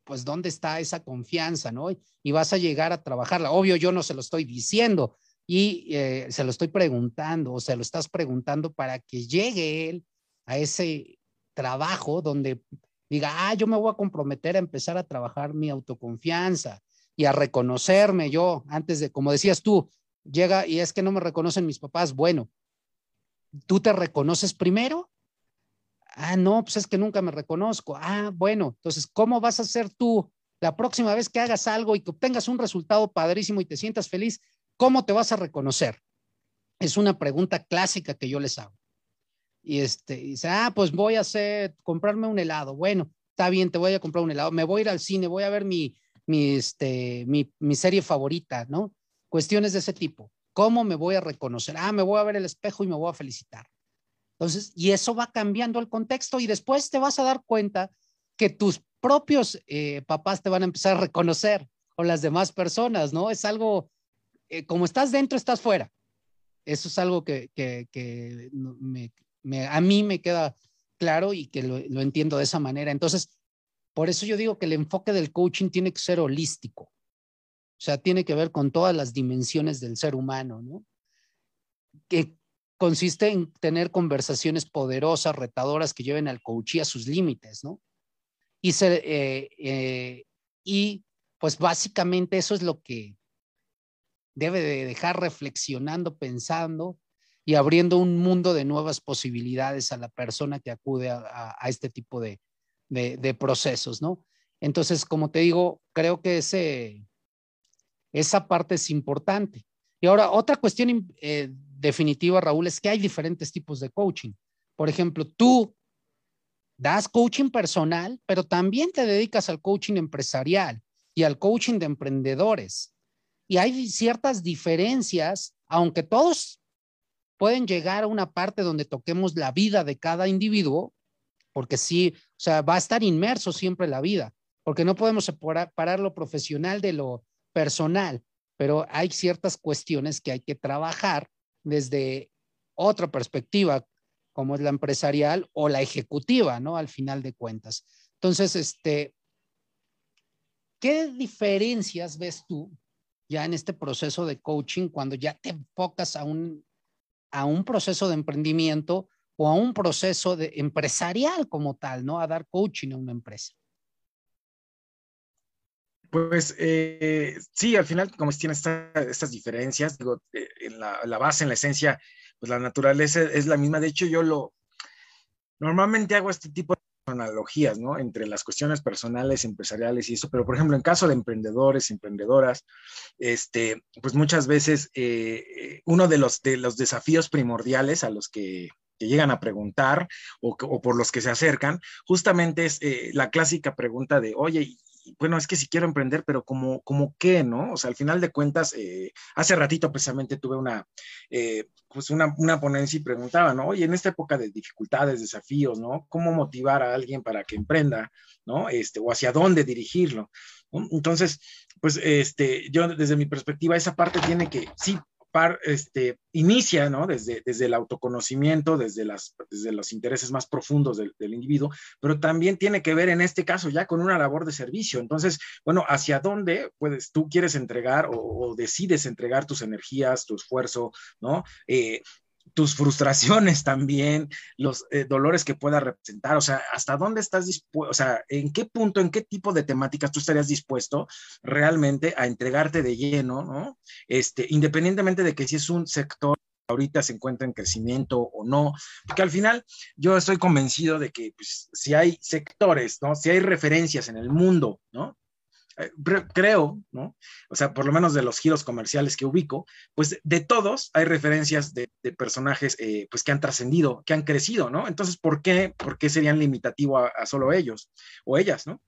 pues dónde está esa confianza, ¿no? Y vas a llegar a trabajarla. Obvio, yo no se lo estoy diciendo y eh, se lo estoy preguntando, o se lo estás preguntando para que llegue él a ese trabajo donde diga, ah, yo me voy a comprometer a empezar a trabajar mi autoconfianza, y a reconocerme yo antes de, como decías tú, llega y es que no me reconocen mis papás. Bueno, ¿tú te reconoces primero? Ah, no, pues es que nunca me reconozco. Ah, bueno, entonces, ¿cómo vas a ser tú la próxima vez que hagas algo y que obtengas un resultado padrísimo y te sientas feliz? ¿Cómo te vas a reconocer? Es una pregunta clásica que yo les hago. Y este, dice, ah, pues voy a hacer, comprarme un helado. Bueno, está bien, te voy a comprar un helado. Me voy a ir al cine, voy a ver mi, mi, este, serie favorita, ¿no? Cuestiones de ese tipo. ¿Cómo me voy a reconocer? Ah, me voy a ver el espejo y me voy a felicitar. Entonces, y eso va cambiando el contexto y después te vas a dar cuenta que tus propios eh, papás te van a empezar a reconocer o las demás personas, ¿no? Es algo, eh, como estás dentro, estás fuera. Eso es algo que, que, a mí me queda claro y que lo, lo, entiendo de esa manera. Entonces, por eso yo digo que el enfoque del coaching tiene que ser holístico. O sea, tiene que ver con todas las dimensiones del ser humano, ¿no? Que consiste en tener conversaciones poderosas, retadoras, que lleven al coaching a sus límites, ¿no? Y, eh, eh, y pues básicamente eso es lo que debe de dejar reflexionando, pensando y abriendo un mundo de nuevas posibilidades a la persona que acude a este tipo de, de, procesos, ¿no? Entonces, como te digo, creo que ese, esa parte es importante. Y ahora, otra cuestión eh, definitiva, Raúl, es que hay diferentes tipos de coaching. Por ejemplo, tú das coaching personal, pero también te dedicas al coaching empresarial y al coaching de emprendedores. Y hay ciertas diferencias, aunque todos pueden llegar a una parte donde toquemos la vida de cada individuo, porque sí, o sea, va a estar inmerso siempre la vida, porque no podemos separar lo profesional de lo personal, pero hay ciertas cuestiones que hay que trabajar desde otra perspectiva, como es la empresarial o la ejecutiva, ¿no? Al final de cuentas. Entonces, este, ¿qué diferencias ves tú ya en este proceso de coaching cuando ya te enfocas a un, a un proceso de emprendimiento o a un proceso de empresarial como tal, ¿no? A dar coaching a una empresa. Pues eh, sí, al final, como tiene estas diferencias, eh, en la, base, en la esencia, pues la naturaleza es la misma. De hecho, yo lo, normalmente hago este tipo de analogías, ¿no? Entre las cuestiones personales, empresariales y eso, pero por ejemplo, en caso de emprendedores, emprendedoras, este, pues muchas veces eh, uno de los, de los desafíos primordiales a los que llegan a preguntar o, por los que se acercan, justamente es la clásica pregunta de, oye, bueno, es que si quiero emprender, pero como, como qué, ¿no? O sea, al final de cuentas, eh, hace ratito precisamente tuve una, eh, pues una, una, ponencia y preguntaba, ¿no? Oye, en esta época de dificultades, desafíos, ¿no? ¿Cómo motivar a alguien para que emprenda, ¿no? Este, o hacia dónde dirigirlo. Entonces, pues, este, yo desde mi perspectiva, esa parte tiene que, sí, este, inicia ¿no? desde, desde el autoconocimiento, desde los intereses más profundos del, individuo, pero también tiene que ver en este caso ya con una labor de servicio. Entonces, bueno, ¿hacia dónde puedes, tú quieres entregar o, decides entregar tus energías, tu esfuerzo, ¿no? Eh, tus frustraciones también, los eh, dolores que pueda representar, o sea, hasta dónde estás dispuesto, o sea, en qué punto, en qué tipo de temáticas tú estarías dispuesto realmente a entregarte de lleno, ¿no? Este, independientemente de que si es un sector ahorita se encuentra en crecimiento o no, porque al final yo estoy convencido de que pues, si hay sectores, ¿no? Si hay referencias en el mundo, ¿no? Eh, creo, ¿no? O sea, por lo menos de los giros comerciales que ubico, pues de todos hay referencias de, personajes eh, pues que han trascendido, que han crecido, ¿no? Entonces, ¿por qué, por qué serían limitativos a, a, solo ellos o ellas, ¿no?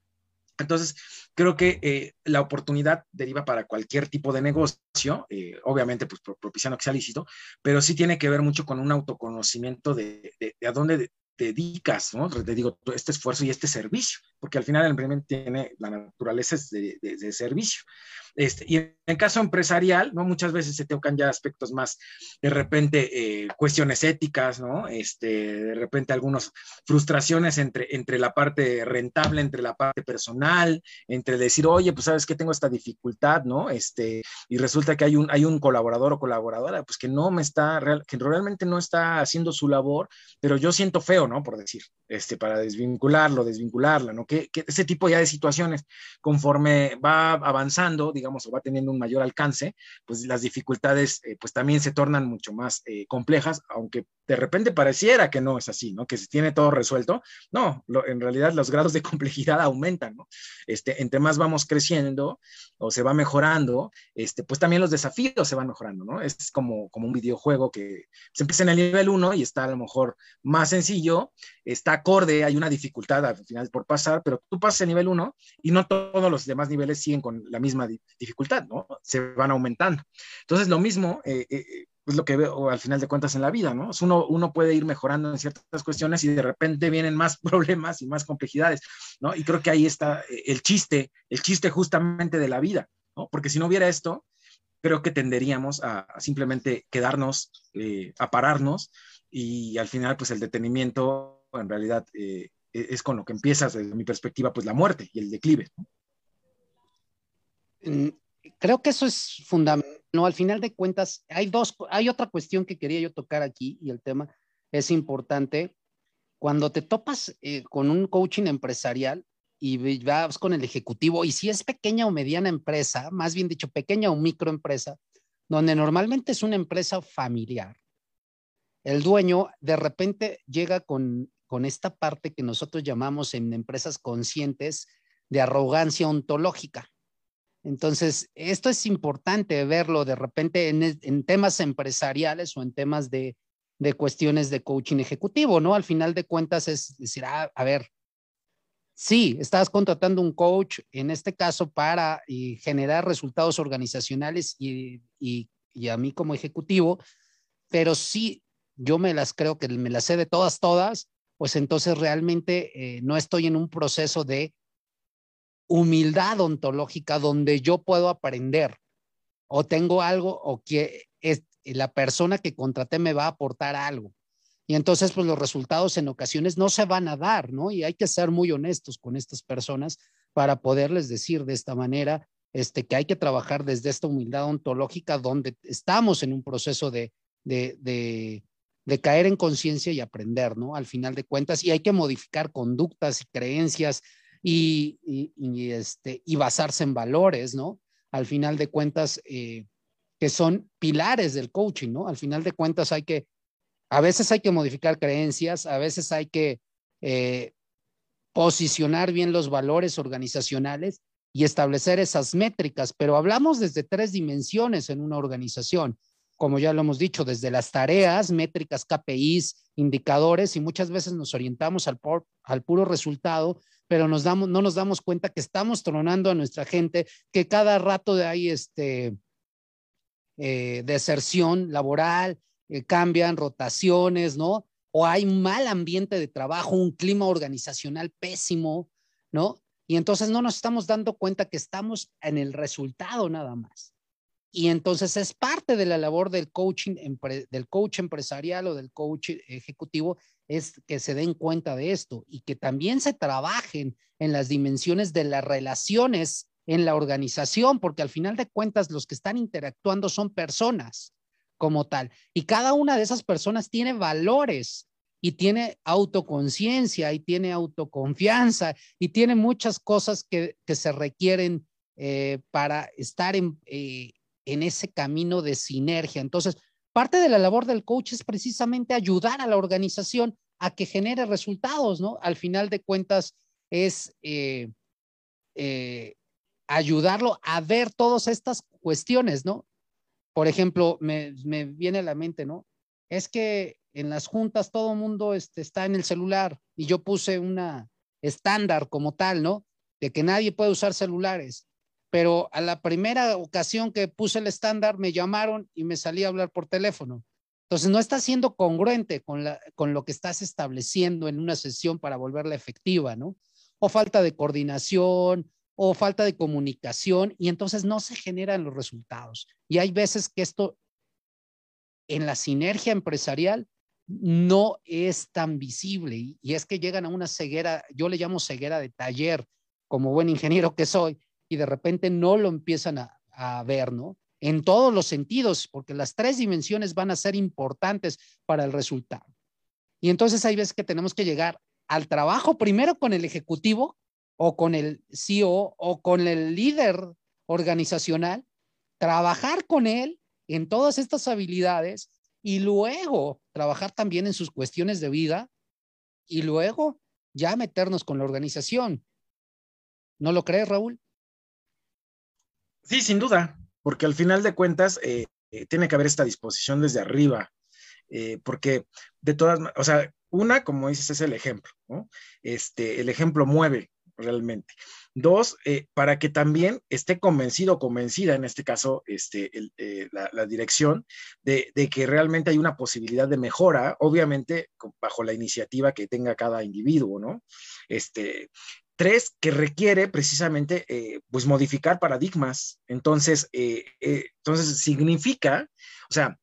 Entonces, creo que eh, la oportunidad deriva para cualquier tipo de negocio, obviamente, pues propiciando que sea lícito, pero sí tiene que ver mucho con un autoconocimiento de, de, de a dónde dedicas, ¿no? Te digo, este esfuerzo y este servicio, porque al final el emprendimiento tiene la naturaleza de, de servicio. Este, y en caso empresarial, ¿no? Muchas veces se tocan ya aspectos más, de repente, eh, cuestiones éticas, ¿no? Este, de repente algunas frustraciones entre, entre la parte rentable, entre la parte personal, entre decir, oye, pues sabes que tengo esta dificultad, ¿no? Este, y resulta que hay un, hay un colaborador o colaboradora, pues que no me está, que realmente no está haciendo su labor, pero yo siento feo, ¿no? Por decir, este, para desvincularlo, desvincularla, ¿no? Que, que ese tipo ya de situaciones, conforme va avanzando, digamos, o va teniendo un mayor alcance, pues las dificultades eh, pues también se tornan mucho más eh, complejas, aunque de repente pareciera que no es así, ¿no? Que se tiene todo resuelto. No, en realidad los grados de complejidad aumentan, ¿no? Este, entre más vamos creciendo o se va mejorando, este, pues también los desafíos se van mejorando, ¿no? Es como, como un videojuego que se empieza en el nivel 1 y está a lo mejor más sencillo, está acorde, hay una dificultad al final por pasar, pero tú pasas el nivel 1 y no todos los demás niveles siguen con la misma dificultad, ¿no? Se van aumentando. Entonces, lo mismo eh, eh, es lo que veo al final de cuentas en la vida, ¿no? Uno, uno puede ir mejorando en ciertas cuestiones y de repente vienen más problemas y más complejidades, ¿no? Y creo que ahí está eh, el chiste, el chiste justamente de la vida, ¿no? Porque si no hubiera esto, creo que tenderíamos a, simplemente quedarnos, a pararnos y al final, pues el detenimiento en realidad e, es con lo que empiezas, desde mi perspectiva, pues la muerte y el declive. Mm, creo que eso es fundamental. No, al final de cuentas, hay dos, hay otra cuestión que quería yo tocar aquí y el tema es importante. Cuando te topas eh, con un coaching empresarial y vas con el ejecutivo, y si es pequeña o mediana empresa, más bien dicho, pequeña o microempresa, donde normalmente es una empresa familiar, el dueño de repente llega con, con esta parte que nosotros llamamos en empresas conscientes de arrogancia ontológica entonces, esto es importante verlo de repente en, temas empresariales o en temas de, cuestiones de coaching ejecutivo, ¿no? Al final de cuentas es decir, ah, a ver, sí, estás contratando un coach, en este caso, para generar resultados organizacionales y, a mí como ejecutivo, pero sí, yo me las creo que me las sé de todas, todas, pues entonces realmente eh, no estoy en un proceso de humildad ontológica donde yo puedo aprender o tengo algo o que es, la persona que contraté me va a aportar algo. Y entonces, pues los resultados en ocasiones no se van a dar, ¿no? Y hay que ser muy honestos con estas personas para poderles decir de esta manera este, que hay que trabajar desde esta humildad ontológica donde estamos en un proceso de, de, de, de caer en conciencia y aprender, ¿no? Al final de cuentas, y hay que modificar conductas y creencias y, este, y basarse en valores, ¿no? Al final de cuentas, eh, que son pilares del coaching, ¿no? Al final de cuentas hay que, a veces hay que modificar creencias, a veces hay que eh, posicionar bien los valores organizacionales y establecer esas métricas, pero hablamos desde tres dimensiones en una organización. Como ya lo hemos dicho, desde las tareas, métricas, KPIs, indicadores, y muchas veces nos orientamos al, al puro resultado, pero no nos damos cuenta que estamos tronando a nuestra gente, que cada rato de ahí este, eh, deserción laboral, eh, cambian rotaciones, ¿no? O hay mal ambiente de trabajo, un clima organizacional pésimo, ¿no? Y entonces no nos estamos dando cuenta que estamos en el resultado nada más. Y entonces es parte de la labor del coaching, del coach empresarial o del coach ejecutivo, es que se den cuenta de esto y que también se trabajen en las dimensiones de las relaciones en la organización, porque al final de cuentas los que están interactuando son personas como tal. Y cada una de esas personas tiene valores y tiene autoconciencia y tiene autoconfianza y tiene muchas cosas que, se requieren eh, para estar en, eh, en ese camino de sinergia. Entonces, parte de la labor del coach es precisamente ayudar a la organización a que genere resultados, ¿no? Al final de cuentas es eh, eh, ayudarlo a ver todas estas cuestiones, ¿no? Por ejemplo, me, viene a la mente, ¿no? Es que en las juntas todo el mundo este, está en el celular y yo puse una estándar como tal, ¿no? De que nadie puede usar celulares pero a la primera ocasión que puse el estándar me llamaron y me salí a hablar por teléfono. Entonces, no está siendo congruente con, lo que estás estableciendo en una sesión para volverla efectiva, ¿no? O falta de coordinación o falta de comunicación y entonces no se generan los resultados. Y hay veces que esto en la sinergia empresarial no es tan visible y es que llegan a una ceguera, yo le llamo ceguera de taller, como buen ingeniero que soy, y de repente no lo empiezan a, ver, ¿no? En todos los sentidos, porque las tres dimensiones van a ser importantes para el resultado. Y entonces hay veces que tenemos que llegar al trabajo primero con el ejecutivo o con el CEO o con el líder organizacional, trabajar con él en todas estas habilidades y luego trabajar también en sus cuestiones de vida y luego ya meternos con la organización. ¿No lo crees, Raúl? Sí, sin duda, porque al final de cuentas eh, eh, tiene que haber esta disposición desde arriba, eh, porque de todas, o sea, una, como dices, es el ejemplo, ¿no? Este, el ejemplo mueve realmente. Dos, para que también esté convencido convencida, en este caso, este, la, dirección, de, de, que realmente hay una posibilidad de mejora, obviamente bajo la iniciativa que tenga cada individuo, ¿no? Este, Tres, que requiere precisamente eh, pues modificar paradigmas. Entonces, eh, eh, entonces significa, o sea,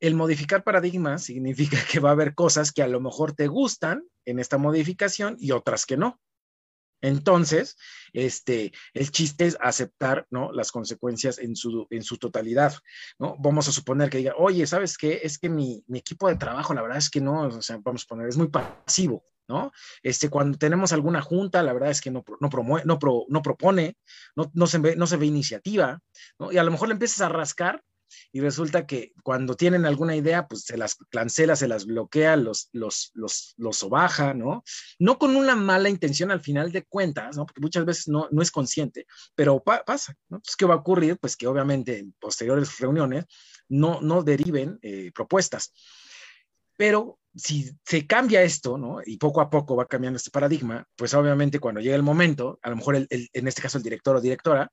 el modificar paradigmas significa que va a haber cosas que a lo mejor te gustan en esta modificación y otras que no. Entonces, este, el chiste es aceptar, ¿no? Las consecuencias en su, en su totalidad, ¿no? Vamos a suponer que diga, oye, ¿sabes qué? Es que mi, mi equipo de trabajo, la verdad es que no, o sea, vamos a poner, es muy pasivo. ¿No? Este, cuando tenemos alguna junta, la verdad es que no, no, promueve, no, no propone, no, no, se ve, no se ve iniciativa, ¿no? Y a lo mejor le empiezas a rascar y resulta que cuando tienen alguna idea, pues se las cancela, se las bloquea, los, los, los, los sobaja, ¿no? No con una mala intención al final de cuentas, ¿no? Porque muchas veces no, no es consciente, pero pasa, ¿no? Entonces, ¿qué va a ocurrir? Pues que obviamente en posteriores reuniones no, no deriven eh, propuestas. Pero si se cambia esto, ¿no? Y poco a poco va cambiando este paradigma, pues obviamente cuando llega el momento, a lo mejor en este caso el director o directora,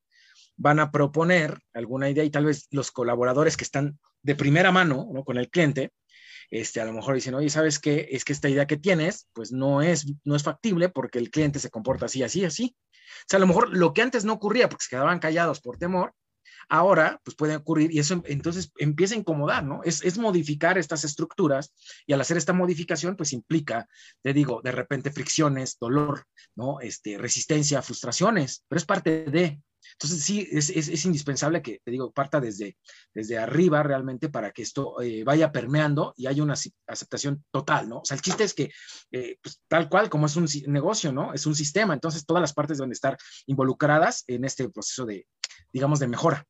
van a proponer alguna idea y tal vez los colaboradores que están de primera mano ¿no? con el cliente, este, a lo mejor dicen, oye, ¿sabes qué? Es que esta idea que tienes, pues no es, no es factible porque el cliente se comporta así, así, así. O sea, a lo mejor lo que antes no ocurría porque se quedaban callados por temor, ahora pues puede ocurrir y eso entonces empieza a incomodar, ¿no? Es, es, modificar estas estructuras y al hacer esta modificación pues implica, te digo, de repente fricciones, dolor, ¿no? Este, resistencia, frustraciones, pero es parte de, entonces, sí, es, es, indispensable que, te digo, parta desde, desde arriba realmente para que esto eh, vaya permeando y haya una aceptación total, ¿no? O sea, el chiste es que, eh, pues, tal cual como es un negocio, ¿no? Es un sistema, entonces todas las partes deben estar involucradas en este proceso de, digamos, de mejora.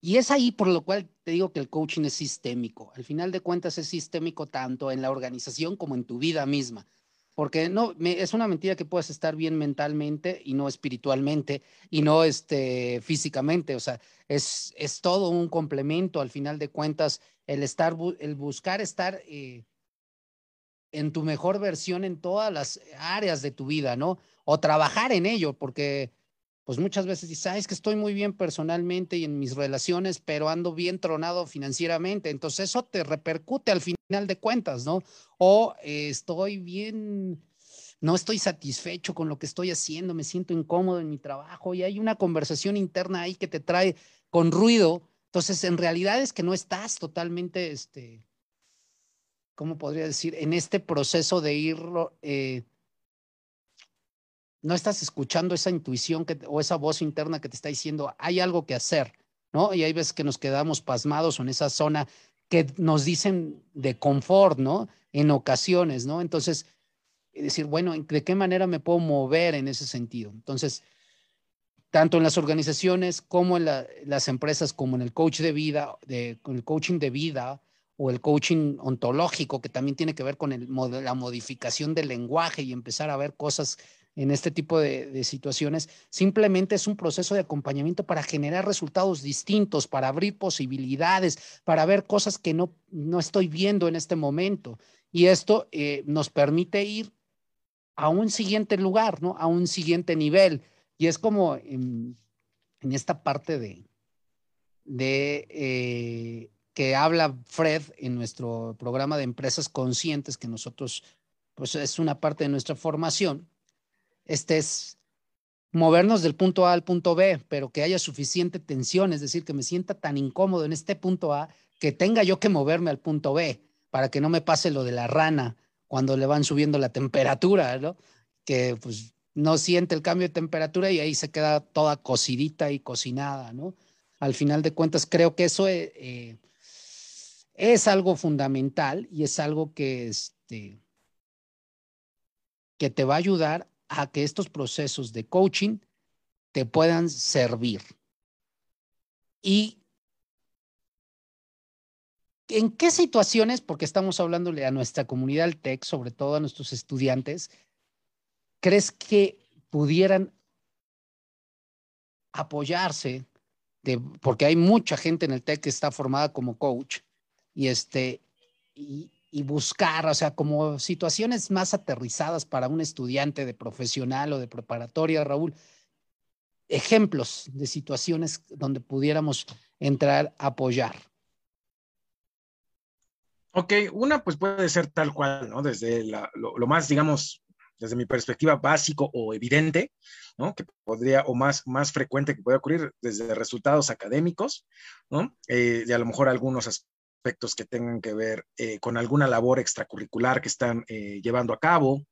Y es ahí por lo cual te digo que el coaching es sistémico. Al final de cuentas es sistémico tanto en la organización como en tu vida misma porque no, es una mentira que puedes estar bien mentalmente y no espiritualmente y no este, físicamente, o sea, es, es todo un complemento al final de cuentas, el, estar, el buscar estar eh, en tu mejor versión en todas las áreas de tu vida, ¿no? O trabajar en ello, porque pues muchas veces dices, sabes que estoy muy bien personalmente y en mis relaciones, pero ando bien tronado financieramente. Entonces eso te repercute al final de cuentas, ¿no? O estoy bien, no estoy satisfecho con lo que estoy haciendo, me siento incómodo en mi trabajo y hay una conversación interna ahí que te trae con ruido. Entonces, en realidad es que no estás totalmente, este, ¿cómo podría decir? En este proceso de ir eh, no estás escuchando esa intuición que, o esa voz interna que te está diciendo, hay algo que hacer, ¿no? Y hay veces que nos quedamos pasmados en esa zona que nos dicen de confort, ¿no? En ocasiones, ¿no? Entonces, decir, bueno, ¿de qué manera me puedo mover en ese sentido? Entonces, tanto en las organizaciones como en las empresas, como en el coach de vida, el coaching de vida o el coaching ontológico, que también tiene que ver con la modificación del lenguaje y empezar a ver cosas en este tipo de, situaciones, simplemente es un proceso de acompañamiento para generar resultados distintos, para abrir posibilidades, para ver cosas que no, no estoy viendo en este momento. Y esto eh, nos permite ir a un siguiente lugar, ¿no? A un siguiente nivel. Y es como en, esta parte de, de eh, que habla Fred en nuestro programa de empresas conscientes que nosotros, pues es una parte de nuestra formación, este es movernos del punto A al punto B, pero que haya suficiente tensión, es decir, que me sienta tan incómodo en este punto A que tenga yo que moverme al punto B para que no me pase lo de la rana cuando le van subiendo la temperatura, ¿no? Que pues no siente el cambio de temperatura y ahí se queda toda cocidita y cocinada, ¿no? Al final de cuentas, creo que eso eh, es algo fundamental y es algo que, este, que te va a ayudar a que estos procesos de coaching te puedan servir. ¿Y en qué situaciones, porque estamos hablándole a nuestra comunidad TEC, sobre todo a nuestros estudiantes, crees que pudieran apoyarse, de, porque hay mucha gente en el TEC que está formada como coach, y, este, y buscar, o sea, como situaciones más aterrizadas para un estudiante de profesional o de preparatoria, Raúl, ejemplos de situaciones donde pudiéramos entrar a apoyar. Ok, una pues puede ser tal cual, ¿no? Desde lo, más, digamos, desde mi perspectiva básico o evidente, ¿no? Que podría, o más, más frecuente que puede ocurrir desde resultados académicos, ¿no? Eh, de a lo mejor algunos aspectos aspectos que tengan que ver eh, con alguna labor extracurricular que están eh, llevando a cabo,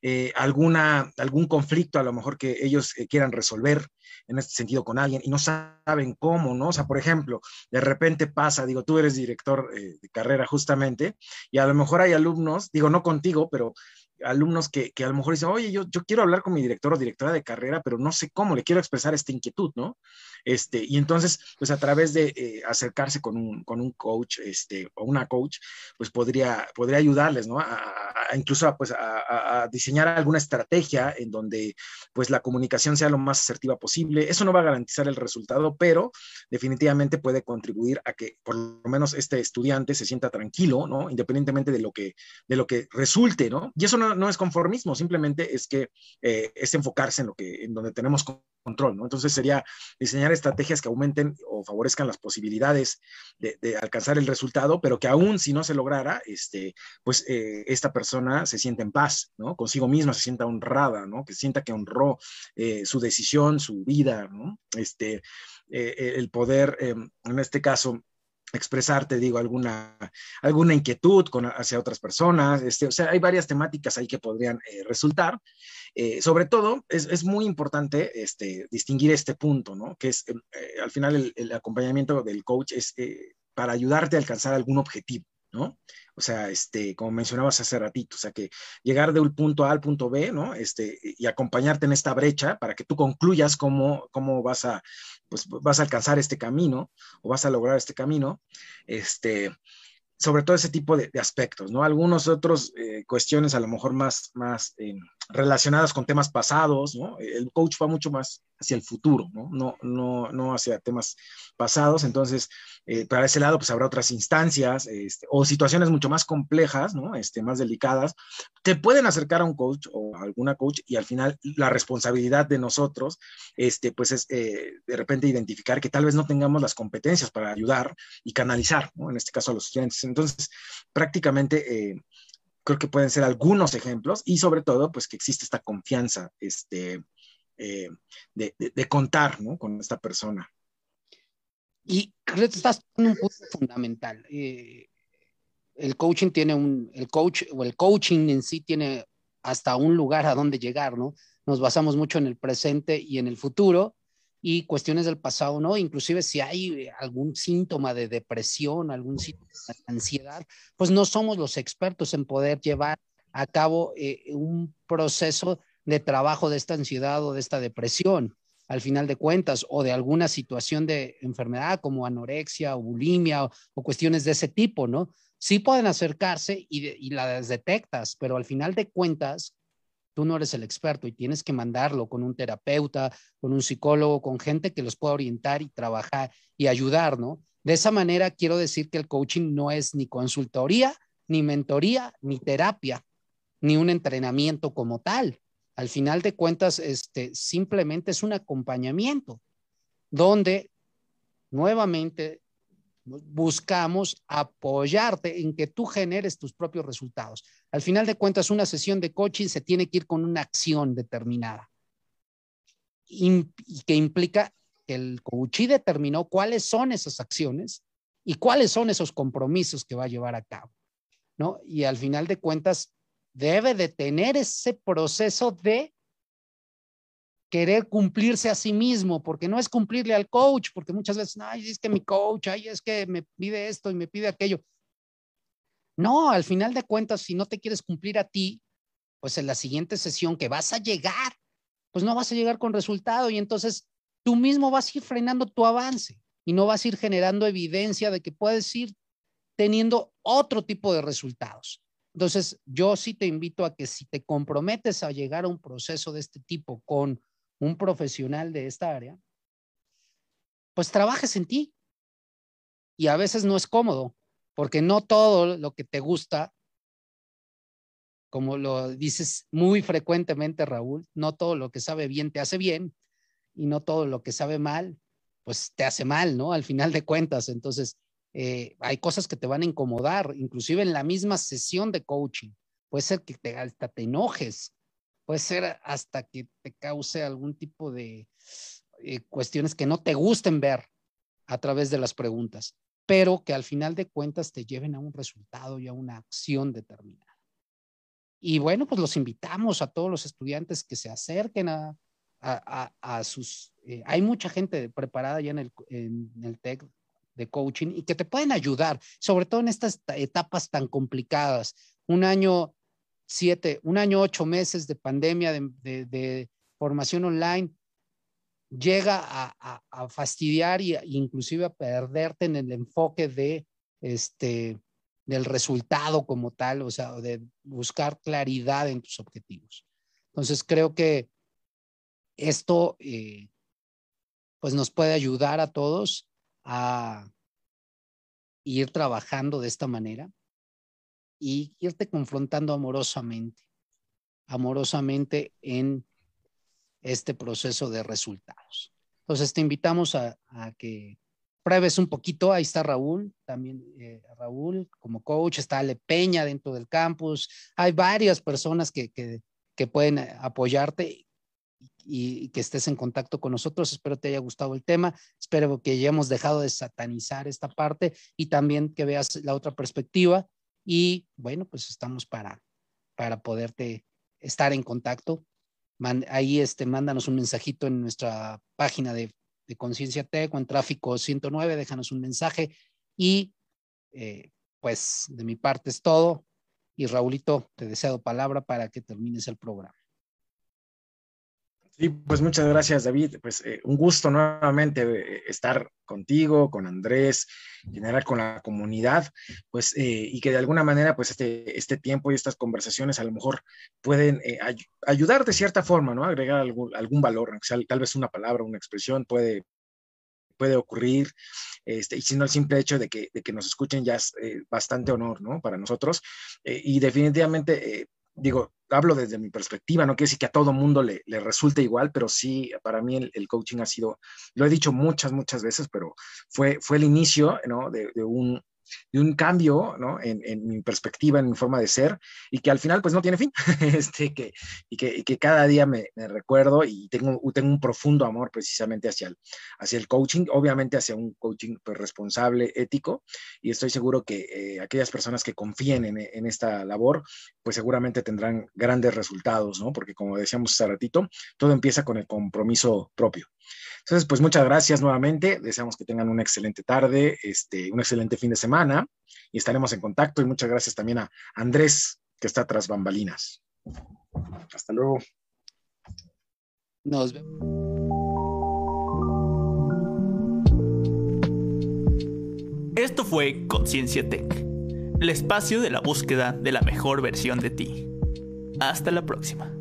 eh, alguna, algún conflicto a lo mejor que ellos quieran resolver en este sentido con alguien y no saben cómo, ¿no? O sea, por ejemplo, de repente pasa, digo, tú eres director de carrera justamente y a lo mejor hay alumnos, digo, no contigo, pero alumnos que, que, a lo mejor dicen, oye, yo, yo quiero hablar con mi director o directora de carrera, pero no sé cómo, le quiero expresar esta inquietud, ¿no? Este, y entonces, pues a través de eh, acercarse con un, con un coach este, o una coach, pues podría, podría ayudarles, ¿no? A, incluso pues a, diseñar alguna estrategia en donde pues la comunicación sea lo más asertiva posible. Eso no va a garantizar el resultado, pero definitivamente puede contribuir a que por lo menos este estudiante se sienta tranquilo, ¿no? Independientemente de lo que, de lo que resulte, ¿no? Y eso no, no es conformismo, simplemente es que eh, es enfocarse en lo que, en donde tenemos control, ¿no? Entonces sería diseñar estrategias que aumenten o favorezcan las posibilidades de, alcanzar el resultado, pero que aún si no se lograra, este, pues eh, esta persona se siente en paz, ¿no? Consigo misma se sienta honrada, ¿no? Que sienta que honró eh, su decisión, su vida, ¿no? Este, el poder, en este caso, expresarte, digo, alguna, alguna inquietud con, hacia otras personas. Este, o sea, hay varias temáticas ahí que podrían resultar. Eh, sobre todo, es, muy importante este, distinguir este punto, ¿no? Que es, eh, al final, el, acompañamiento del coach es eh, para ayudarte a alcanzar algún objetivo, ¿no? O sea, este, como mencionabas hace ratito, o sea, que llegar de un punto A al punto B, ¿no? Este, y acompañarte en esta brecha para que tú concluyas cómo, cómo vas a, pues, vas a alcanzar este camino o vas a lograr este camino, este, sobre todo ese tipo de, aspectos, ¿no? Algunos otros eh, cuestiones a lo mejor más, más eh, relacionadas con temas pasados, ¿no? El coach va mucho más hacia el futuro, ¿no? No, no, no hacia temas pasados, entonces, eh, para ese lado, pues habrá otras instancias este, o situaciones mucho más complejas, ¿no? Este, más delicadas, te pueden acercar a un coach o a alguna coach y al final la responsabilidad de nosotros, este, pues es de repente identificar que tal vez no tengamos las competencias para ayudar y canalizar, ¿no? En este caso a los estudiantes. Entonces, prácticamente eh, creo que pueden ser algunos ejemplos y sobre todo, pues que existe esta confianza este, eh, de, contar con esta persona. Y creo que estás en un punto fundamental. Eh, el coaching tiene un, el coach o el coaching en sí tiene hasta un lugar a donde llegar, ¿no? Nos basamos mucho en el presente y en el futuro, y cuestiones del pasado, ¿no? Inclusive si hay algún síntoma de depresión, algún síntoma de ansiedad, pues no somos los expertos en poder llevar a cabo eh, un proceso de trabajo de esta ansiedad o de esta depresión, al final de cuentas, o de alguna situación de enfermedad como anorexia o bulimia o, cuestiones de ese tipo, ¿no? Sí pueden acercarse y, y las detectas, pero al final de cuentas, tú no eres el experto y tienes que mandarlo con un terapeuta, con un psicólogo, con gente que los pueda orientar y trabajar y ayudar, ¿no? De esa manera quiero decir que el coaching no es ni consultoría, ni mentoría, ni terapia, ni un entrenamiento como tal. Al final de cuentas, este, simplemente es un acompañamiento donde nuevamente buscamos apoyarte en que tú generes tus propios resultados. Al final de cuentas, una sesión de coaching se tiene que ir con una acción determinada y que implica que el coachee determinó cuáles son esas acciones y cuáles son esos compromisos que va a llevar a cabo, ¿no? Y al final de cuentas, debe de tener ese proceso de querer cumplirse a sí mismo, porque no es cumplirle al coach, porque muchas veces, ay, es que mi coach, ay, es que me pide esto y me pide aquello. No, al final de cuentas, si no te quieres cumplir a ti, pues en la siguiente sesión que vas a llegar, pues no vas a llegar con resultado y entonces tú mismo vas a ir frenando tu avance y no vas a ir generando evidencia de que puedes ir teniendo otro tipo de resultados. Entonces, yo sí te invito a que si te comprometes a llegar a un proceso de este tipo con un profesional de esta área, pues trabajes en ti. Y a veces no es cómodo, porque no todo lo que te gusta, como lo dices muy frecuentemente, Raúl, no todo lo que sabe bien te hace bien y no todo lo que sabe mal, pues te hace mal, ¿no? Al final de cuentas, entonces, eh, hay cosas que te van a incomodar, inclusive en la misma sesión de coaching. Puede ser que te, hasta te enojes puede ser hasta que te cause algún tipo de eh, cuestiones que no te gusten ver a través de las preguntas, pero que al final de cuentas te lleven a un resultado y a una acción determinada. Y bueno, pues los invitamos a todos los estudiantes que se acerquen a, a, sus... Eh, hay mucha gente preparada ya en el, en el TEC de coaching y que te pueden ayudar, sobre todo en estas etapas tan complicadas. Un año siete, un año, ocho meses de pandemia de, formación online, llega a, fastidiar e inclusive a perderte en el enfoque de este del resultado como tal, o sea, de buscar claridad en tus objetivos. Entonces creo que esto eh, pues nos puede ayudar a todos a ir trabajando de esta manera y irte confrontando amorosamente, amorosamente en este proceso de resultados. Entonces te invitamos a, que pruebes un poquito. Ahí está Raúl, también eh, Raúl como coach, está Ale Peña dentro del campus. Hay varias personas que, que, pueden apoyarte y, que estés en contacto con nosotros. Espero te haya gustado el tema. Espero que hayamos dejado de satanizar esta parte y también que veas la otra perspectiva y bueno, pues estamos para, para poderte estar en contacto. ahí este, mándanos un mensajito en nuestra página de, de Conciencia Tech o en Tráfico 109, déjanos un mensaje y eh, pues de mi parte es todo. Y Raulito, te deseo palabra para que termines el programa. Sí, pues muchas gracias, David. Pues eh, un gusto nuevamente eh, estar contigo, con Andrés, en general con la comunidad, pues, eh, y que de alguna manera, pues, este, este tiempo y estas conversaciones a lo mejor pueden ayudar de cierta forma, ¿no? Agregar algún, valor, tal vez una palabra, una expresión puede, puede ocurrir, este, y si no el simple hecho de que, de que nos escuchen ya es bastante honor, ¿no? Para nosotros. y definitivamente digo, hablo desde mi perspectiva, no quiere decir que a todo mundo le, resulte igual, pero sí, para mí el, coaching ha sido, lo he dicho muchas, muchas veces, pero fue, fue el inicio, ¿no? de, un, de un cambio ¿no? en, mi perspectiva, en mi forma de ser, y que al final pues no tiene fin, este, que, y, que, y que cada día me, me, recuerdo y tengo, tengo un profundo amor precisamente hacia el, hacia el coaching, obviamente hacia un coaching pues, responsable, ético, y estoy seguro que eh, aquellas personas que confíen en, en, esta labor, pues seguramente tendrán grandes resultados, ¿no? Porque como decíamos hace ratito, todo empieza con el compromiso propio. Entonces, pues muchas gracias nuevamente. Deseamos que tengan una excelente tarde, este, un excelente fin de semana y estaremos en contacto. Y muchas gracias también a Andrés, que está tras bambalinas. Hasta luego. Nos vemos. Esto fue Conciencia Tech, el espacio de la búsqueda de la mejor versión de ti. Hasta la próxima.